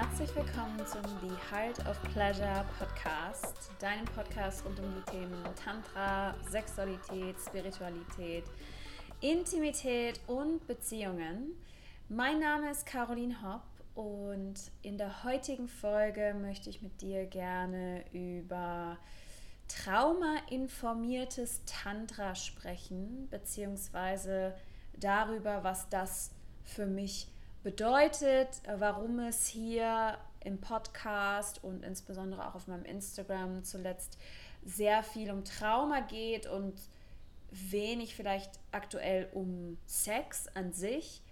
Herzlich willkommen zum The Heart of Pleasure Podcast, deinem Podcast rund um die Themen Tantra, Sexualität, Spiritualität, Intimität und Beziehungen. Mein Name ist Caroline Hopp und in der heutigen Folge möchte ich mit dir gerne über traumainformiertes Tantra sprechen, beziehungsweise darüber, was das für mich bedeutet, warum es hier im Podcast und insbesondere auch auf meinem Instagram zuletzt sehr viel um Trauma geht und wenig vielleicht aktuell um Sex an sich,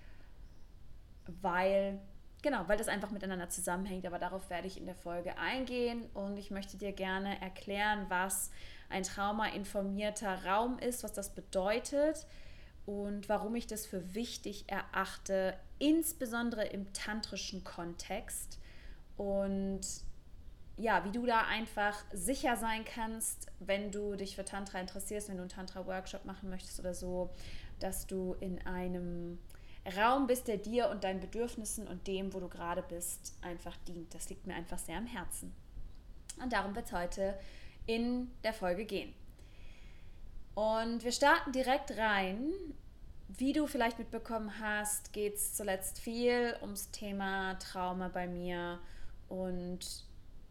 weil genau, weil das einfach miteinander zusammenhängt, aber darauf werde ich in der Folge eingehen und ich möchte dir gerne erklären, was ein traumainformierter Raum ist, was das bedeutet und warum ich das für wichtig erachte, insbesondere im tantrischen Kontext und ja, wie du da einfach sicher sein kannst, wenn du dich für Tantra interessierst, wenn du einen Tantra-Workshop machen möchtest oder so, dass du in einem Raum bist, der dir und deinen Bedürfnissen und dem, wo du gerade bist, einfach dient. Das liegt mir einfach sehr am Herzen. Und darum wird es heute in der Folge gehen. Und wir starten direkt rein. Wie du vielleicht mitbekommen hast, geht es zuletzt viel ums Thema Trauma bei mir. Und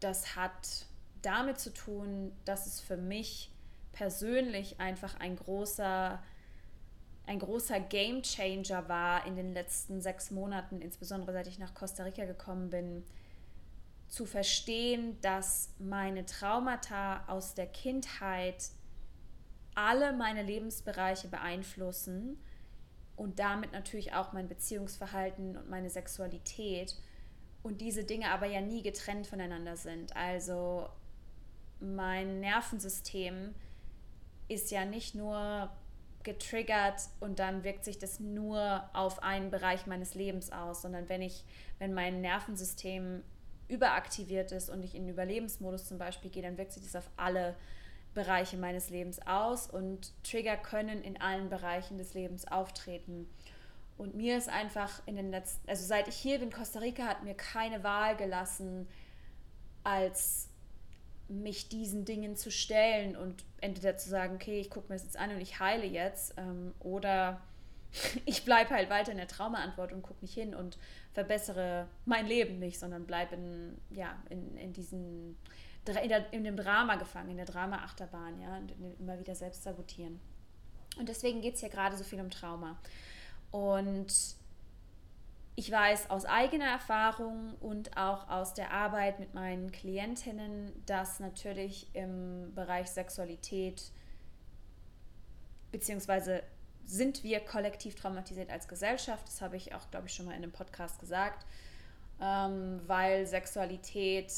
das hat damit zu tun, dass es für mich persönlich einfach ein großer ein großer Game Changer war in den letzten sechs Monaten, insbesondere seit ich nach Costa Rica gekommen bin, zu verstehen, dass meine Traumata aus der Kindheit alle meine Lebensbereiche beeinflussen und damit natürlich auch mein Beziehungsverhalten und meine Sexualität und diese Dinge aber ja nie getrennt voneinander sind. Also mein Nervensystem ist ja nicht nur getriggert und dann wirkt sich das nur auf einen Bereich meines Lebens aus, sondern wenn ich, wenn mein Nervensystem überaktiviert ist und ich in Überlebensmodus zum Beispiel gehe, dann wirkt sich das auf alle Bereiche meines Lebens aus und Trigger können in allen Bereichen des Lebens auftreten. Und mir ist einfach in den letzten, also seit ich hier bin, Costa Rica hat mir keine Wahl gelassen, als mich diesen Dingen zu stellen und entweder zu sagen, okay, ich gucke mir das jetzt an und ich heile jetzt, ähm, oder ich bleibe halt weiter in der Traumaantwort und gucke nicht hin und verbessere mein Leben nicht, sondern bleibe in, ja, in, in diesen in, der, in dem Drama gefangen, in der Drama-Achterbahn, ja, und immer wieder selbst sabotieren. Und deswegen geht es hier gerade so viel um Trauma. Und ich weiß aus eigener Erfahrung und auch aus der Arbeit mit meinen Klientinnen, dass natürlich im Bereich Sexualität beziehungsweise sind wir kollektiv traumatisiert als Gesellschaft. Das habe ich auch, glaube ich, schon mal in einem Podcast gesagt, ähm, weil Sexualität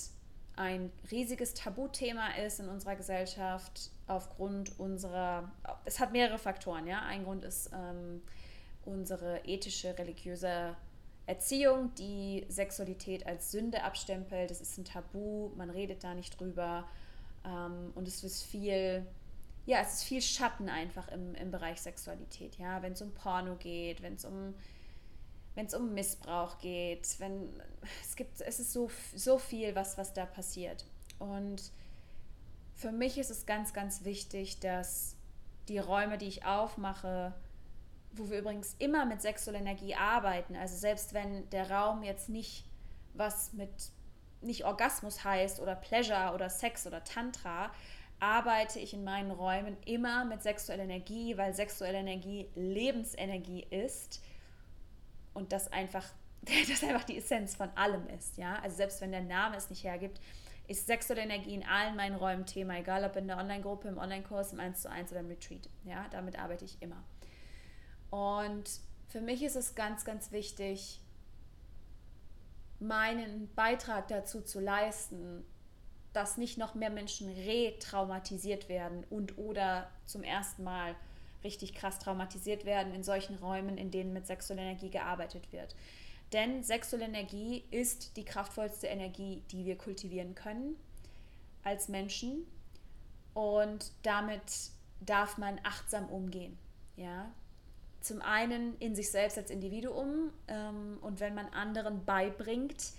ein riesiges Tabuthema ist in unserer Gesellschaft aufgrund unserer, es hat mehrere Faktoren, ja. Ein Grund ist ähm, unsere ethische, religiöse Erziehung, die Sexualität als Sünde abstempelt. Das ist ein Tabu, man redet da nicht drüber. Ähm, und es ist viel, ja, es ist viel Schatten einfach im, im Bereich Sexualität. Ja, wenn es um Porno geht, wenn es um wenn es um Missbrauch geht, wenn es gibt, es ist so, so viel, was, was da passiert. Und für mich ist es ganz, ganz wichtig, dass die Räume, die ich aufmache, wo wir übrigens immer mit sexueller Energie arbeiten. Also selbst wenn der Raum jetzt nicht was mit nicht Orgasmus heißt oder Pleasure oder Sex oder Tantra, arbeite ich in meinen Räumen immer mit sexueller Energie, weil sexuelle Energie Lebensenergie ist und das einfach das einfach die Essenz von allem ist, ja? Also selbst wenn der Name es nicht hergibt, ist sexuelle Energie in allen meinen Räumen Thema, egal ob in der Online-Gruppe, im Online-Kurs, im 1 zu 1 oder im Retreat, ja? Damit arbeite ich immer. Und für mich ist es ganz, ganz wichtig, meinen Beitrag dazu zu leisten, dass nicht noch mehr Menschen retraumatisiert werden und oder zum ersten Mal richtig krass traumatisiert werden in solchen Räumen, in denen mit sexueller Energie gearbeitet wird. Denn sexuelle Energie ist die kraftvollste Energie, die wir kultivieren können als Menschen. Und damit darf man achtsam umgehen. Ja? zum einen in sich selbst als Individuum ähm, und wenn man anderen beibringt,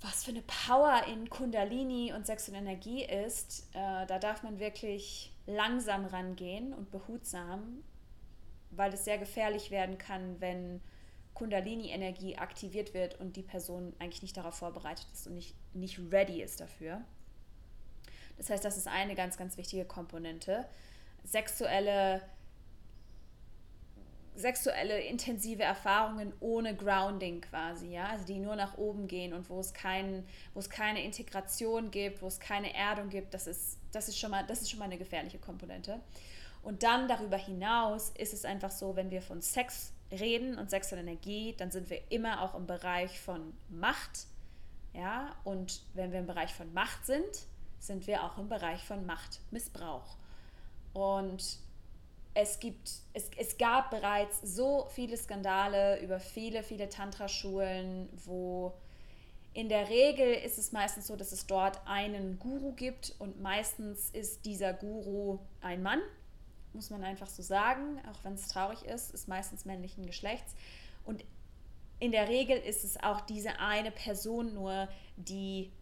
was für eine Power in Kundalini und sexuelle Energie ist, äh, da darf man wirklich langsam rangehen und behutsam, weil es sehr gefährlich werden kann, wenn Kundalini-Energie aktiviert wird und die Person eigentlich nicht darauf vorbereitet ist und nicht, nicht ready ist dafür. Das heißt, das ist eine ganz, ganz wichtige Komponente. Sexuelle sexuelle intensive Erfahrungen ohne Grounding quasi, ja, also die nur nach oben gehen und wo es kein, wo es keine Integration gibt, wo es keine Erdung gibt, das ist, das ist schon mal, das ist schon mal eine gefährliche Komponente. Und dann darüber hinaus ist es einfach so, wenn wir von Sex reden und sexuelle Energie, dann sind wir immer auch im Bereich von Macht, ja, und wenn wir im Bereich von Macht sind, sind wir auch im Bereich von Machtmissbrauch. Und es gibt, es, es gab bereits so viele Skandale über viele, viele Tantra-Schulen, wo in der Regel ist es meistens so, dass es dort einen Guru gibt und meistens ist dieser Guru ein Mann, muss man einfach so sagen, auch wenn es traurig ist, ist meistens männlichen Geschlechts. Und in der Regel ist es auch diese eine Person nur, die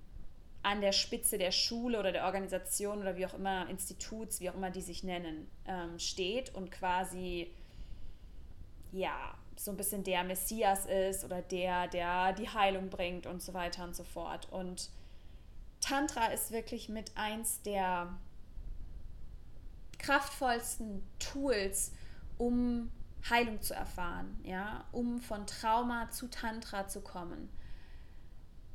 an der Spitze der Schule oder der Organisation oder wie auch immer, Instituts, wie auch immer die sich nennen, ähm, steht und quasi, ja, so ein bisschen der Messias ist oder der, der die Heilung bringt und so weiter und so fort. Und Tantra ist wirklich mit eins der kraftvollsten Tools, um Heilung zu erfahren, ja, um von Trauma zu Tantra zu kommen.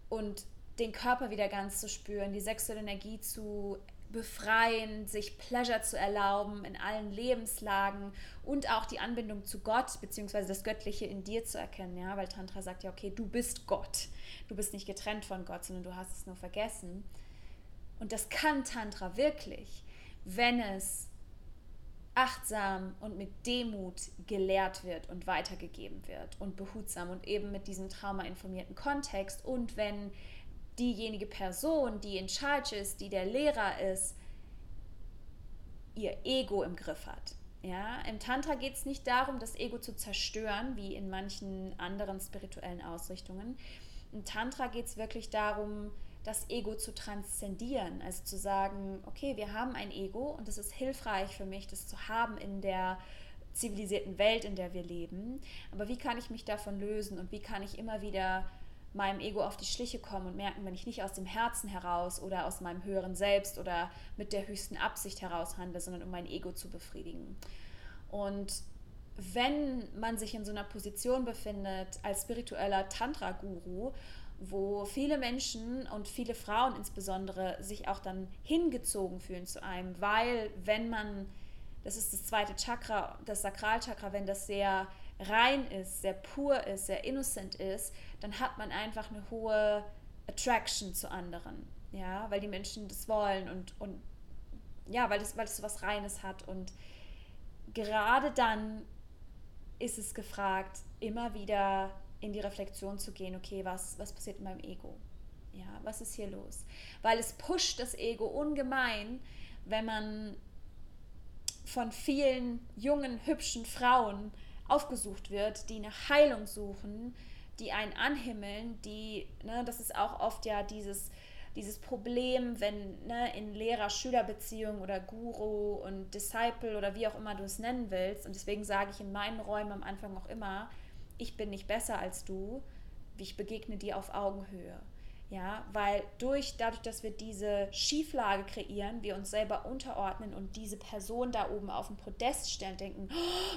Und den Körper wieder ganz zu spüren, die sexuelle Energie zu befreien, sich Pleasure zu erlauben in allen Lebenslagen und auch die Anbindung zu Gott bzw. das Göttliche in dir zu erkennen, ja, weil Tantra sagt ja, okay, du bist Gott. Du bist nicht getrennt von Gott, sondern du hast es nur vergessen. Und das kann Tantra wirklich, wenn es achtsam und mit Demut gelehrt wird und weitergegeben wird und behutsam und eben mit diesem traumainformierten Kontext und wenn diejenige Person, die in Charge ist, die der Lehrer ist, ihr Ego im Griff hat. Ja, Im Tantra geht es nicht darum, das Ego zu zerstören, wie in manchen anderen spirituellen Ausrichtungen. Im Tantra geht es wirklich darum, das Ego zu transzendieren, also zu sagen, okay, wir haben ein Ego und es ist hilfreich für mich, das zu haben in der zivilisierten Welt, in der wir leben. Aber wie kann ich mich davon lösen und wie kann ich immer wieder meinem Ego auf die Schliche kommen und merken, wenn ich nicht aus dem Herzen heraus oder aus meinem höheren Selbst oder mit der höchsten Absicht heraus handle, sondern um mein Ego zu befriedigen. Und wenn man sich in so einer Position befindet als spiritueller Tantra-Guru, wo viele Menschen und viele Frauen insbesondere sich auch dann hingezogen fühlen zu einem, weil wenn man, das ist das zweite Chakra, das Sakralchakra, wenn das sehr rein ist, sehr pur ist, sehr innocent ist, dann hat man einfach eine hohe Attraction zu anderen. Ja, weil die Menschen das wollen und, und ja, weil das, weil so was Reines hat. Und gerade dann ist es gefragt, immer wieder in die Reflexion zu gehen, okay, was, was passiert in meinem Ego? Ja, was ist hier los? Weil es pusht das Ego ungemein, wenn man von vielen jungen, hübschen Frauen aufgesucht wird, die eine Heilung suchen, die einen anhimmeln, die, ne, das ist auch oft ja dieses, dieses Problem, wenn ne, in Lehrer-Schüler-Beziehung oder Guru und Disciple oder wie auch immer du es nennen willst, und deswegen sage ich in meinen Räumen am Anfang auch immer, ich bin nicht besser als du, ich begegne dir auf Augenhöhe. Ja, weil durch, dadurch, dass wir diese Schieflage kreieren, wir uns selber unterordnen und diese Person da oben auf dem Podest stellen, denken,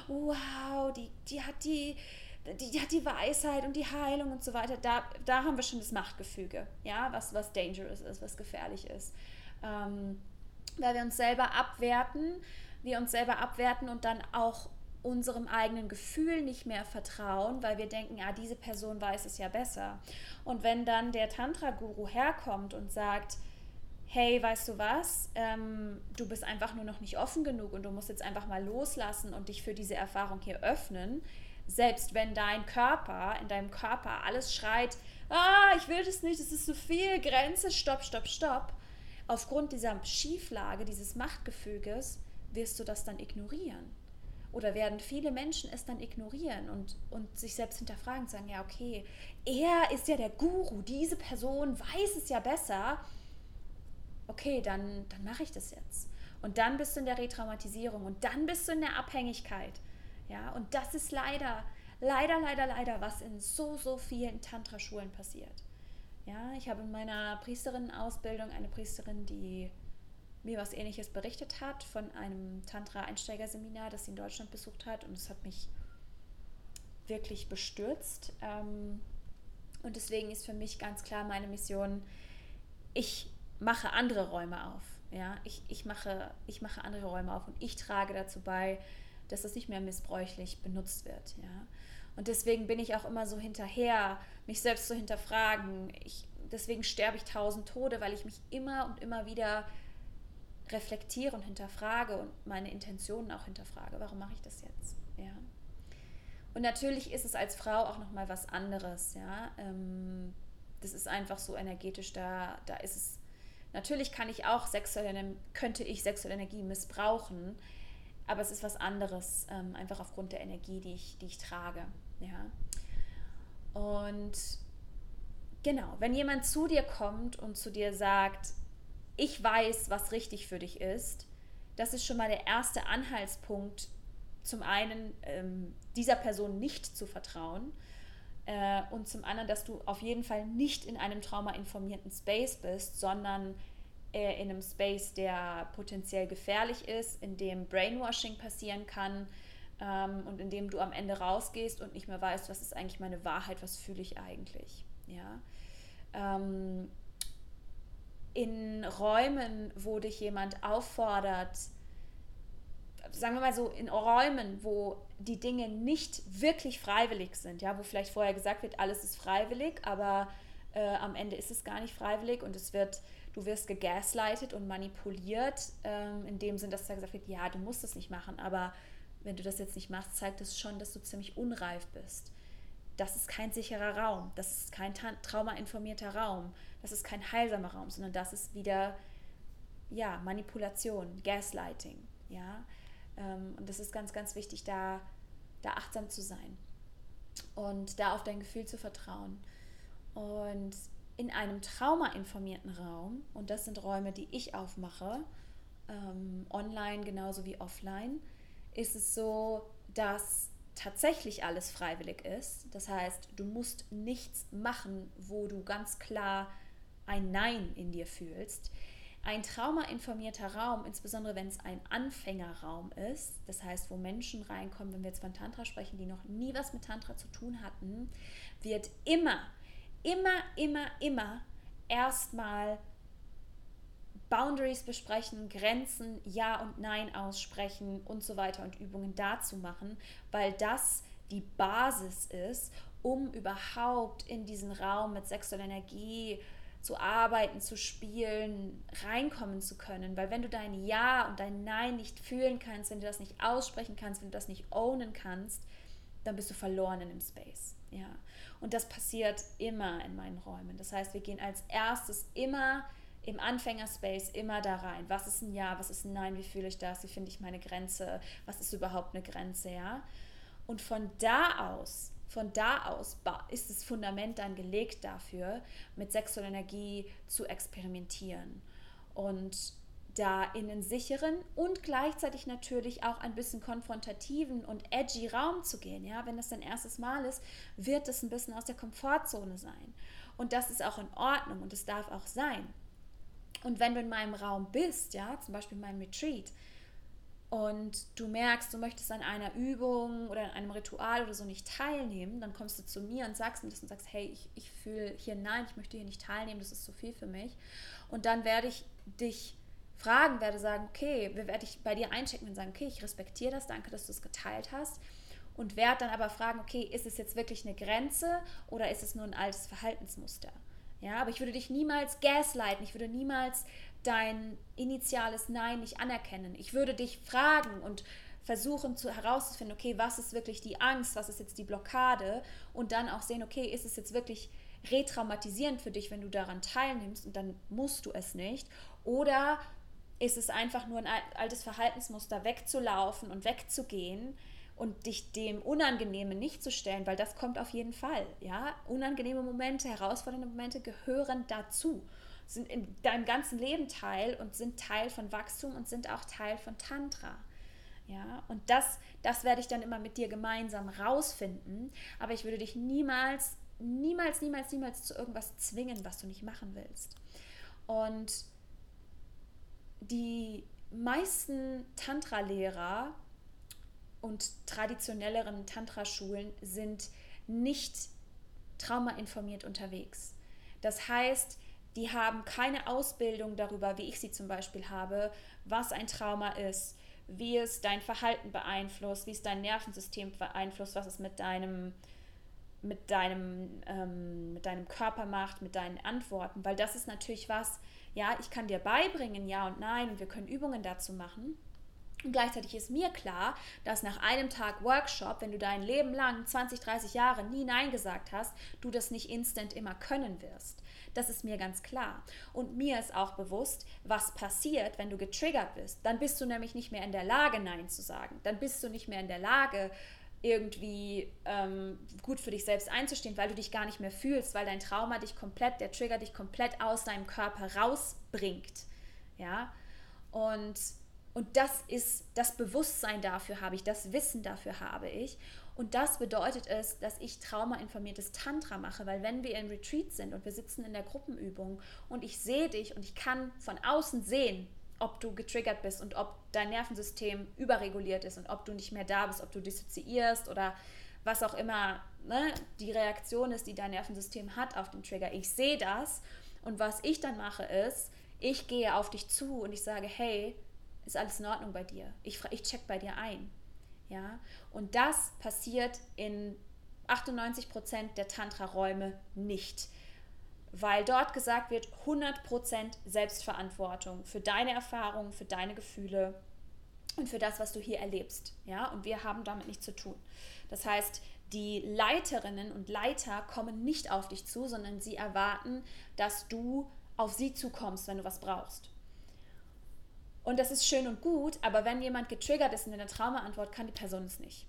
oh, wow, die, die hat die, die, die, hat die Weisheit und die Heilung und so weiter, da, da haben wir schon das Machtgefüge, ja, was, was dangerous ist, was gefährlich ist. Ähm, weil wir uns selber abwerten, wir uns selber abwerten und dann auch unserem eigenen Gefühl nicht mehr vertrauen, weil wir denken, ah, diese Person weiß es ja besser. Und wenn dann der Tantra-Guru herkommt und sagt, hey, weißt du was, ähm, du bist einfach nur noch nicht offen genug und du musst jetzt einfach mal loslassen und dich für diese Erfahrung hier öffnen, selbst wenn dein Körper, in deinem Körper alles schreit, ah, ich will das nicht, es ist zu viel, Grenze, stopp, stopp, stopp. Aufgrund dieser Schieflage, dieses Machtgefüges, wirst du das dann ignorieren. Oder werden viele Menschen es dann ignorieren und, und sich selbst hinterfragen und sagen, ja, okay, er ist ja der Guru, diese Person weiß es ja besser. Okay, dann, dann mache ich das jetzt. Und dann bist du in der Retraumatisierung und dann bist du in der Abhängigkeit. Ja, und das ist leider, leider, leider, leider, was in so, so vielen Tantra-Schulen passiert. Ja, ich habe in meiner Priesterinnen-Ausbildung eine Priesterin, die mir was ähnliches berichtet hat von einem Tantra-Einsteigerseminar, das sie in Deutschland besucht hat. Und es hat mich wirklich bestürzt. Ähm, und deswegen ist für mich ganz klar meine Mission, ich mache andere Räume auf. Ja, ich, ich, mache, ich mache andere Räume auf und ich trage dazu bei, dass das nicht mehr missbräuchlich benutzt wird. Ja. Und deswegen bin ich auch immer so hinterher, mich selbst zu hinterfragen. Ich, deswegen sterbe ich tausend Tode, weil ich mich immer und immer wieder reflektiere und hinterfrage und meine Intentionen auch hinterfrage. Warum mache ich das jetzt? Ja. Und natürlich ist es als Frau auch nochmal was anderes. Ja. Ähm, das ist einfach so energetisch, da, da ist es. Natürlich kann ich auch sexuelle, könnte ich sexuelle Energie missbrauchen, aber es ist was anderes, ähm, einfach aufgrund der Energie, die ich, die ich trage. Ja. Und genau, wenn jemand zu dir kommt und zu dir sagt, ich weiß, was richtig für dich ist, das ist schon mal der erste Anhaltspunkt, zum einen ähm, dieser Person nicht zu vertrauen äh, und zum anderen, dass du auf jeden Fall nicht in einem traumainformierten Space bist, sondern äh, in einem Space, der potenziell gefährlich ist, in dem Brainwashing passieren kann ähm, und in dem du am Ende rausgehst und nicht mehr weißt, was ist eigentlich meine Wahrheit, was fühle ich eigentlich. Ja. Ähm, in Räumen, wo dich jemand auffordert, sagen wir mal so, in Räumen, wo die Dinge nicht wirklich freiwillig sind, ja, wo vielleicht vorher gesagt wird, alles ist freiwillig, aber äh, am Ende ist es gar nicht freiwillig und es wird, du wirst gegaslightet und manipuliert, ähm, in dem Sinn, dass da gesagt wird, ja, du musst es nicht machen, aber wenn du das jetzt nicht machst, zeigt es schon, dass du ziemlich unreif bist. Das ist kein sicherer Raum, das ist kein traumainformierter Raum das ist kein heilsamer Raum, sondern das ist wieder ja, Manipulation, Gaslighting. Ja? Ähm, und das ist ganz, ganz wichtig, da, da achtsam zu sein und da auf dein Gefühl zu vertrauen. Und in einem traumainformierten Raum, und das sind Räume, die ich aufmache, ähm, online genauso wie offline, ist es so, dass tatsächlich alles freiwillig ist. Das heißt, du musst nichts machen, wo du ganz klar ein Nein in dir fühlst. Ein traumainformierter Raum, insbesondere wenn es ein Anfängerraum ist, das heißt, wo Menschen reinkommen, wenn wir jetzt von Tantra sprechen, die noch nie was mit Tantra zu tun hatten, wird immer, immer, immer, immer erstmal Boundaries besprechen, Grenzen, Ja und Nein aussprechen und so weiter und Übungen dazu machen, weil das die Basis ist, um überhaupt in diesen Raum mit sexueller Energie, zu arbeiten, zu spielen, reinkommen zu können. Weil wenn du dein Ja und dein Nein nicht fühlen kannst, wenn du das nicht aussprechen kannst, wenn du das nicht ownen kannst, dann bist du verloren in dem Space. Ja. Und das passiert immer in meinen Räumen. Das heißt, wir gehen als erstes immer im Anfängerspace immer da rein. Was ist ein Ja, was ist ein Nein, wie fühle ich das, wie finde ich meine Grenze, was ist überhaupt eine Grenze, ja? Und von da aus von da aus ist das Fundament dann gelegt dafür, mit sexueller Energie zu experimentieren und da in einen sicheren und gleichzeitig natürlich auch ein bisschen konfrontativen und edgy Raum zu gehen. Ja, wenn das dein erstes Mal ist, wird es ein bisschen aus der Komfortzone sein. Und das ist auch in Ordnung und es darf auch sein. Und wenn du in meinem Raum bist, ja, zum Beispiel in meinem Retreat, und du merkst, du möchtest an einer Übung oder an einem Ritual oder so nicht teilnehmen, dann kommst du zu mir und sagst mir das und sagst, hey, ich, ich fühle hier nein, ich möchte hier nicht teilnehmen, das ist zu viel für mich. Und dann werde ich dich fragen, werde sagen, okay, werde ich bei dir einchecken und sagen, okay, ich respektiere das, danke, dass du es geteilt hast. Und werde dann aber fragen, okay, ist es jetzt wirklich eine Grenze oder ist es nur ein altes Verhaltensmuster? Ja, aber ich würde dich niemals gaslighten, ich würde niemals dein initiales Nein nicht anerkennen. Ich würde dich fragen und versuchen zu, herauszufinden, okay, was ist wirklich die Angst, was ist jetzt die Blockade? Und dann auch sehen, okay, ist es jetzt wirklich retraumatisierend für dich, wenn du daran teilnimmst und dann musst du es nicht? Oder ist es einfach nur ein altes Verhaltensmuster wegzulaufen und wegzugehen und dich dem Unangenehmen nicht zu stellen, weil das kommt auf jeden Fall. Ja? Unangenehme Momente, herausfordernde Momente gehören dazu, sind in deinem ganzen Leben Teil und sind Teil von Wachstum und sind auch Teil von Tantra. Ja, und das, das werde ich dann immer mit dir gemeinsam rausfinden. Aber ich würde dich niemals, niemals, niemals, niemals zu irgendwas zwingen, was du nicht machen willst. Und die meisten Tantra-Lehrer und traditionelleren Tantra-Schulen sind nicht traumainformiert unterwegs. Das heißt, die haben keine Ausbildung darüber, wie ich sie zum Beispiel habe, was ein Trauma ist, wie es dein Verhalten beeinflusst, wie es dein Nervensystem beeinflusst, was es mit deinem, mit deinem, ähm, mit deinem Körper macht, mit deinen Antworten. Weil das ist natürlich was, ja, ich kann dir beibringen, ja und nein, und wir können Übungen dazu machen. Und gleichzeitig ist mir klar, dass nach einem Tag Workshop, wenn du dein Leben lang, 20, 30 Jahre nie Nein gesagt hast, du das nicht instant immer können wirst. Das ist mir ganz klar. Und mir ist auch bewusst, was passiert, wenn du getriggert bist. Dann bist du nämlich nicht mehr in der Lage, Nein zu sagen. Dann bist du nicht mehr in der Lage, irgendwie ähm, gut für dich selbst einzustehen, weil du dich gar nicht mehr fühlst, weil dein Trauma dich komplett, der Trigger dich komplett aus deinem Körper rausbringt. Ja, und, und das ist das Bewusstsein dafür habe ich, das Wissen dafür habe ich. Und das bedeutet es, dass ich traumainformiertes Tantra mache, weil wenn wir in Retreat sind und wir sitzen in der Gruppenübung und ich sehe dich und ich kann von außen sehen, ob du getriggert bist und ob dein Nervensystem überreguliert ist und ob du nicht mehr da bist, ob du dissoziierst oder was auch immer ne, die Reaktion ist, die dein Nervensystem hat auf den Trigger. Ich sehe das und was ich dann mache ist, ich gehe auf dich zu und ich sage, hey, ist alles in Ordnung bei dir? Ich, ich check bei dir ein. Ja? Und das passiert in 98% der Tantra-Räume nicht. Weil dort gesagt wird, 100% Selbstverantwortung für deine Erfahrungen, für deine Gefühle und für das, was du hier erlebst. Ja? Und wir haben damit nichts zu tun. Das heißt, die Leiterinnen und Leiter kommen nicht auf dich zu, sondern sie erwarten, dass du auf sie zukommst, wenn du was brauchst. Und das ist schön und gut, aber wenn jemand getriggert ist in der Traumaantwort, kann die Person es nicht.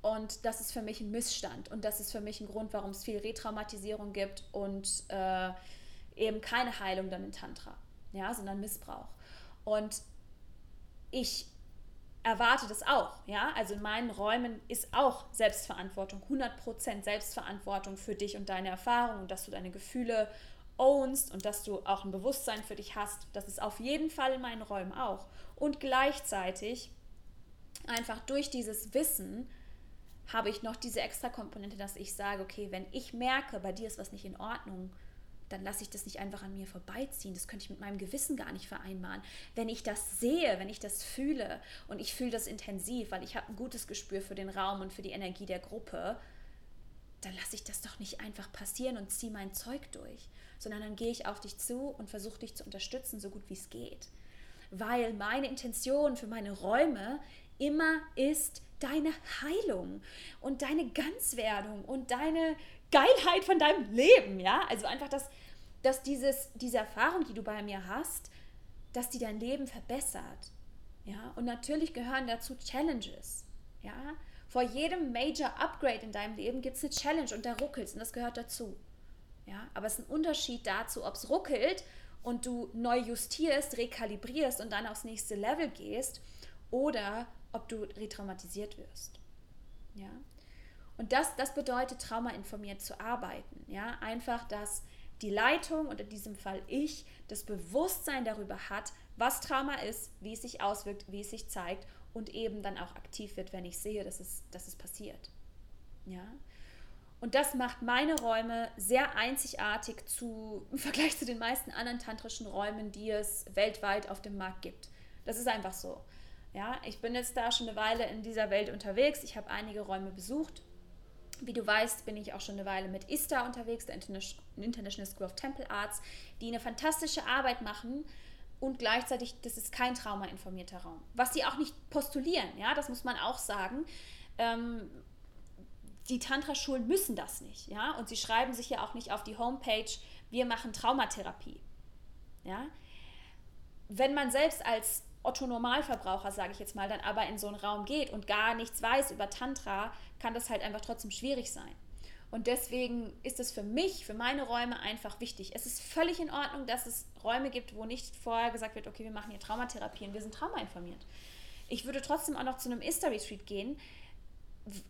Und das ist für mich ein Missstand. Und das ist für mich ein Grund, warum es viel Retraumatisierung gibt und äh, eben keine Heilung dann in Tantra, ja, sondern Missbrauch. Und ich erwarte das auch, ja. Also in meinen Räumen ist auch Selbstverantwortung, 100% Selbstverantwortung für dich und deine Erfahrungen und dass du deine Gefühle ownst und dass du auch ein Bewusstsein für dich hast. Das ist auf jeden Fall in meinen Räumen auch. Und gleichzeitig einfach durch dieses Wissen habe ich noch diese extra Komponente, dass ich sage, okay, wenn ich merke, bei dir ist was nicht in Ordnung, dann lasse ich das nicht einfach an mir vorbeiziehen. Das könnte ich mit meinem Gewissen gar nicht vereinbaren. Wenn ich das sehe, wenn ich das fühle und ich fühle das intensiv, weil ich habe ein gutes Gespür für den Raum und für die Energie der Gruppe, dann lasse ich das doch nicht einfach passieren und ziehe mein Zeug durch sondern dann gehe ich auf dich zu und versuche dich zu unterstützen, so gut wie es geht. Weil meine Intention für meine Räume immer ist deine Heilung und deine Ganzwerdung und deine Geilheit von deinem Leben, ja? Also einfach, dass, dass dieses, diese Erfahrung, die du bei mir hast, dass die dein Leben verbessert. Ja? Und natürlich gehören dazu Challenges. Ja? Vor jedem Major Upgrade in deinem Leben gibt es eine Challenge und da ruckelt und das gehört dazu. Ja, aber es ist ein Unterschied dazu, ob es ruckelt und du neu justierst, rekalibrierst und dann aufs nächste Level gehst oder ob du retraumatisiert wirst. Ja? Und das, das bedeutet, traumainformiert zu arbeiten. Ja? Einfach, dass die Leitung und in diesem Fall ich das Bewusstsein darüber hat, was Trauma ist, wie es sich auswirkt, wie es sich zeigt und eben dann auch aktiv wird, wenn ich sehe, dass es, dass es passiert. Ja? Und das macht meine Räume sehr einzigartig zu, im Vergleich zu den meisten anderen tantrischen Räumen, die es weltweit auf dem Markt gibt. Das ist einfach so. Ja, ich bin jetzt da schon eine Weile in dieser Welt unterwegs. Ich habe einige Räume besucht. Wie du weißt, bin ich auch schon eine Weile mit ISTA unterwegs, der International School of Temple Arts, die eine fantastische Arbeit machen und gleichzeitig, das ist kein traumainformierter Raum. Was sie auch nicht postulieren, ja, das muss man auch sagen. Ähm, die Tantra-Schulen müssen das nicht, ja, und sie schreiben sich ja auch nicht auf die Homepage, wir machen Traumatherapie, ja. wenn man selbst als Otto Normalverbraucher, sage ich jetzt mal, dann aber in so einen Raum geht und gar nichts weiß über Tantra, kann das halt einfach trotzdem schwierig sein. Und deswegen ist es für mich, für meine Räume einfach wichtig. Es ist völlig in Ordnung, dass es Räume gibt, wo nicht vorher gesagt wird, okay, wir machen hier Traumatherapie und wir sind traumainformiert. Ich würde trotzdem auch noch zu einem Ista Retreat gehen,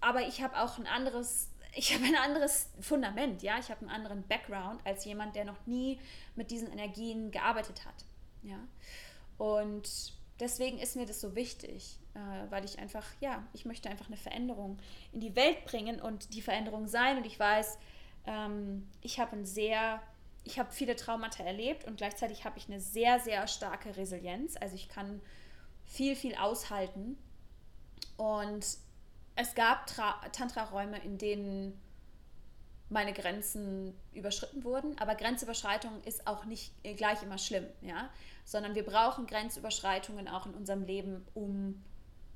aber ich habe auch ein anderes, ich habe ein anderes Fundament, ja, ich habe einen anderen Background als jemand, der noch nie mit diesen Energien gearbeitet hat, ja. Und deswegen ist mir das so wichtig, äh, weil ich einfach, ja, ich möchte einfach eine Veränderung in die Welt bringen und die Veränderung sein. Und ich weiß, ähm, ich habe ein sehr, ich habe viele Traumata erlebt und gleichzeitig habe ich eine sehr, sehr starke Resilienz. Also ich kann viel, viel aushalten. Und es gab Tantra-Räume, in denen meine Grenzen überschritten wurden. Aber Grenzüberschreitung ist auch nicht gleich immer schlimm, ja. Sondern wir brauchen Grenzüberschreitungen auch in unserem Leben, um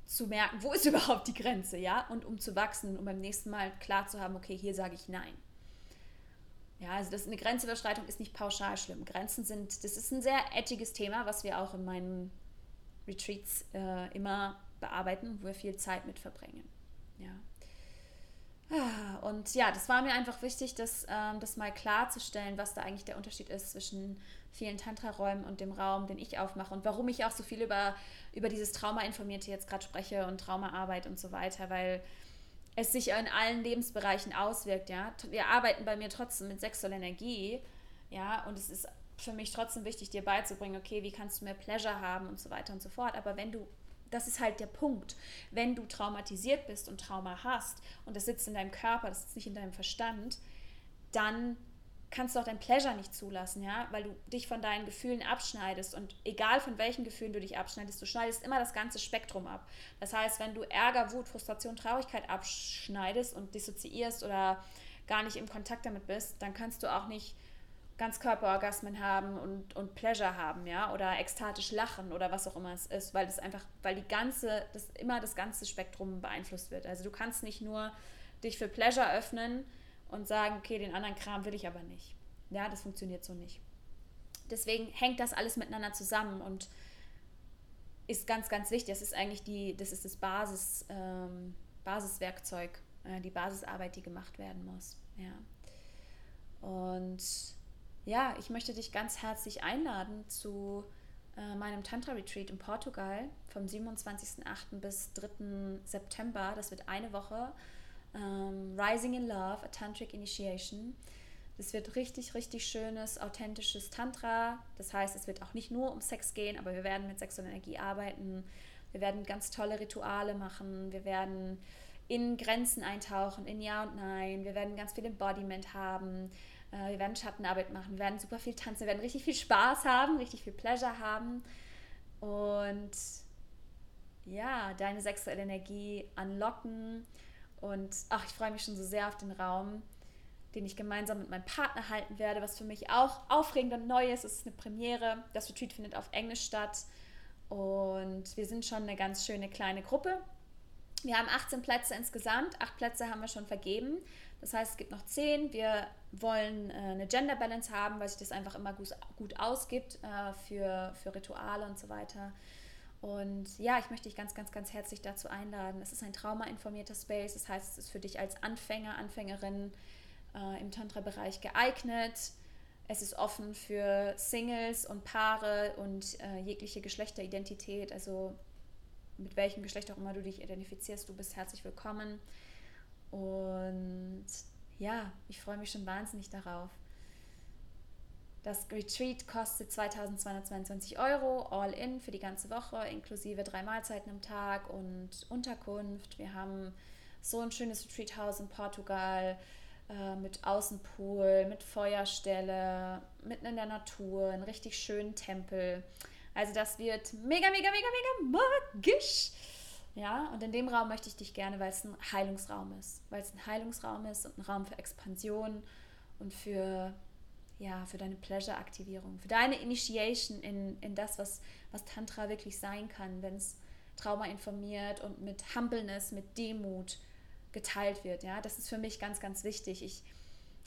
zu merken, wo ist überhaupt die Grenze, ja, und um zu wachsen, um beim nächsten Mal klar zu haben, okay, hier sage ich Nein. Ja, also das, eine Grenzüberschreitung ist nicht pauschal schlimm. Grenzen sind, das ist ein sehr edgiges Thema, was wir auch in meinen Retreats äh, immer bearbeiten, wo wir viel Zeit mit verbringen. Ja. Und ja, das war mir einfach wichtig, das, ähm, das mal klarzustellen, was da eigentlich der Unterschied ist zwischen vielen Tantra-Räumen und dem Raum, den ich aufmache und warum ich auch so viel über, über dieses Trauma-Informierte jetzt gerade spreche und Traumaarbeit und so weiter, weil es sich in allen Lebensbereichen auswirkt, ja. Wir arbeiten bei mir trotzdem mit sexueller Energie, ja, und es ist für mich trotzdem wichtig, dir beizubringen, okay, wie kannst du mehr Pleasure haben und so weiter und so fort. Aber wenn du das ist halt der Punkt. Wenn du traumatisiert bist und Trauma hast und das sitzt in deinem Körper, das sitzt nicht in deinem Verstand, dann kannst du auch dein Pleasure nicht zulassen, ja, weil du dich von deinen Gefühlen abschneidest und egal von welchen Gefühlen du dich abschneidest, du schneidest immer das ganze Spektrum ab. Das heißt, wenn du Ärger, Wut, Frustration, Traurigkeit abschneidest und dissoziierst oder gar nicht im Kontakt damit bist, dann kannst du auch nicht Ganzkörperorgasmen haben und, und Pleasure haben, ja, oder ekstatisch lachen oder was auch immer es ist, weil das einfach, weil die ganze, das immer das ganze Spektrum beeinflusst wird. Also du kannst nicht nur dich für Pleasure öffnen und sagen, okay, den anderen Kram will ich aber nicht. Ja, das funktioniert so nicht. Deswegen hängt das alles miteinander zusammen und ist ganz, ganz wichtig. Das ist eigentlich die, das ist das Basis, ähm, Basiswerkzeug, äh, die Basisarbeit, die gemacht werden muss. Ja. Und ja, ich möchte dich ganz herzlich einladen zu äh, meinem Tantra-Retreat in Portugal vom 27.08. bis 3. September. Das wird eine Woche. Ähm, Rising in Love, a Tantric Initiation. Das wird richtig, richtig schönes, authentisches Tantra. Das heißt, es wird auch nicht nur um Sex gehen, aber wir werden mit sexueller Energie arbeiten. Wir werden ganz tolle Rituale machen. Wir werden in Grenzen eintauchen, in Ja und Nein. Wir werden ganz viel Embodiment haben. Äh, wir werden Schattenarbeit machen, wir werden super viel tanzen, wir werden richtig viel Spaß haben, richtig viel Pleasure haben und ja, deine sexuelle Energie anlocken. Und ach, ich freue mich schon so sehr auf den Raum, den ich gemeinsam mit meinem Partner halten werde, was für mich auch aufregend und neu ist. Es ist eine Premiere. Das Retreat findet auf Englisch statt. Und wir sind schon eine ganz schöne kleine Gruppe. Wir haben 18 Plätze insgesamt. Acht Plätze haben wir schon vergeben. Das heißt, es gibt noch 10. Wir wollen äh, eine Gender Balance haben, weil sich das einfach immer gut, gut ausgibt äh, für, für Rituale und so weiter. Und ja, ich möchte dich ganz, ganz, ganz herzlich dazu einladen. Es ist ein traumainformierter Space. Das heißt, es ist für dich als Anfänger, Anfängerin äh, im Tantra-Bereich geeignet. Es ist offen für Singles und Paare und äh, jegliche Geschlechteridentität. Also mit welchem Geschlecht auch immer du dich identifizierst, du bist herzlich willkommen. Und ja, ich freue mich schon wahnsinnig darauf. Das Retreat kostet 2222 Euro, all in für die ganze Woche, inklusive drei Mahlzeiten am Tag und Unterkunft. Wir haben so ein schönes Retreat-Haus in Portugal äh, mit Außenpool, mit Feuerstelle, mitten in der Natur, einen richtig schönen Tempel. Also das wird mega, mega, mega, mega magisch. Ja, und in dem Raum möchte ich dich gerne, weil es ein Heilungsraum ist. Weil es ein Heilungsraum ist und ein Raum für Expansion und für, ja, für deine Pleasure-Aktivierung, für deine Initiation in, in das, was, was Tantra wirklich sein kann, wenn es Trauma informiert und mit Humbleness, mit Demut geteilt wird. Ja, das ist für mich ganz, ganz wichtig. Ich,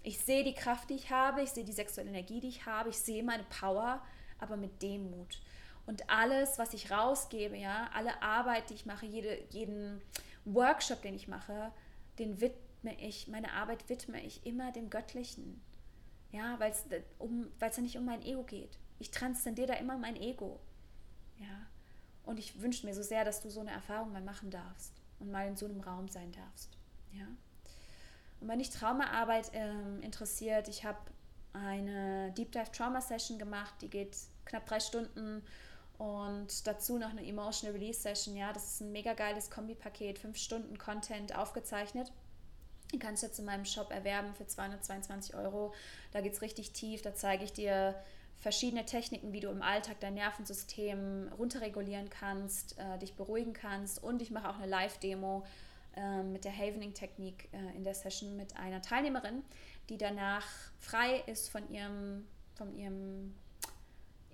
ich sehe die Kraft, die ich habe, ich sehe die sexuelle Energie, die ich habe, ich sehe meine Power, aber mit Demut. Und alles, was ich rausgebe, ja, alle Arbeit, die ich mache, jede, jeden Workshop, den ich mache, den widme ich, meine Arbeit widme ich immer dem Göttlichen. Ja, weil es um, ja nicht um mein Ego geht. Ich transzendiere da immer mein Ego. Ja. Und ich wünsche mir so sehr, dass du so eine Erfahrung mal machen darfst und mal in so einem Raum sein darfst. Ja. Und wenn dich Traumaarbeit ähm, interessiert, ich habe eine Deep Dive Trauma Session gemacht, die geht knapp drei Stunden und dazu noch eine Emotional Release Session. Ja, das ist ein mega geiles Kombipaket, fünf Stunden Content aufgezeichnet. Die kannst du jetzt in meinem Shop erwerben für 222 Euro. Da geht es richtig tief. Da zeige ich dir verschiedene Techniken, wie du im Alltag dein Nervensystem runterregulieren kannst, äh, dich beruhigen kannst. Und ich mache auch eine Live-Demo äh, mit der Havening-Technik äh, in der Session mit einer Teilnehmerin, die danach frei ist von ihrem, von ihrem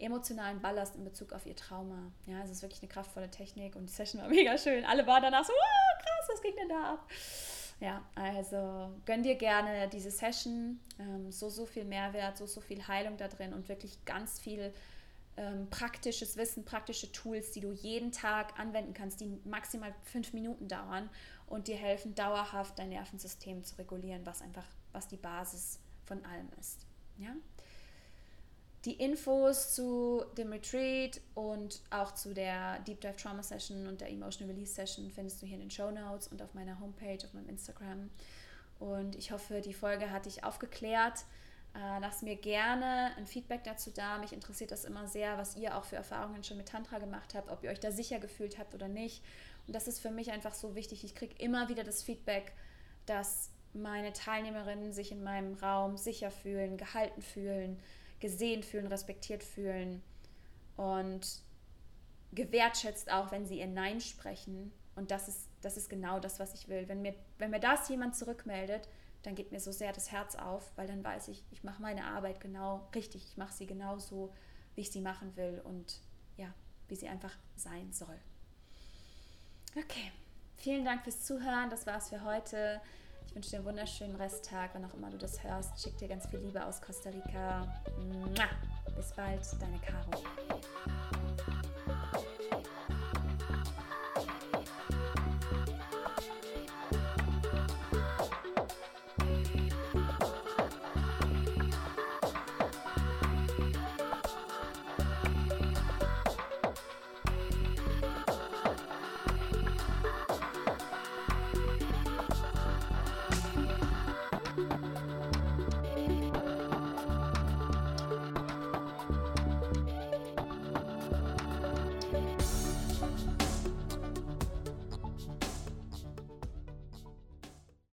emotionalen Ballast in Bezug auf ihr Trauma. Ja, es ist wirklich eine kraftvolle Technik und die Session war mega schön. Alle waren danach so, oh, krass, was ging denn da ab? Ja, also gönn dir gerne diese Session. Ähm, so, so viel Mehrwert, so, so viel Heilung da drin und wirklich ganz viel ähm, praktisches Wissen, praktische Tools, die du jeden Tag anwenden kannst, die maximal fünf Minuten dauern und dir helfen, dauerhaft dein Nervensystem zu regulieren, was einfach, was die Basis von allem ist. Ja? Die Infos zu dem Retreat und auch zu der Deep Dive Trauma Session und der Emotional Release Session findest du hier in den Show Notes und auf meiner Homepage, auf meinem Instagram. Und ich hoffe, die Folge hat dich aufgeklärt. Äh, lass mir gerne ein Feedback dazu da. Mich interessiert das immer sehr, was ihr auch für Erfahrungen schon mit Tantra gemacht habt, ob ihr euch da sicher gefühlt habt oder nicht. Und das ist für mich einfach so wichtig. Ich kriege immer wieder das Feedback, dass meine Teilnehmerinnen sich in meinem Raum sicher fühlen, gehalten fühlen, gesehen fühlen, respektiert fühlen und gewertschätzt auch, wenn sie ihr Nein sprechen. Und das ist, das ist genau das, was ich will. Wenn mir, wenn mir das jemand zurückmeldet, dann geht mir so sehr das Herz auf, weil dann weiß ich, ich mache meine Arbeit genau richtig. Ich mache sie genau so, wie ich sie machen will und ja, wie sie einfach sein soll. Okay, vielen Dank fürs Zuhören. Das war's für heute. Ich wünsche dir einen wunderschönen Resttag, wann auch immer du das hörst. Schick dir ganz viel Liebe aus Costa Rica. Bis bald, deine Caro.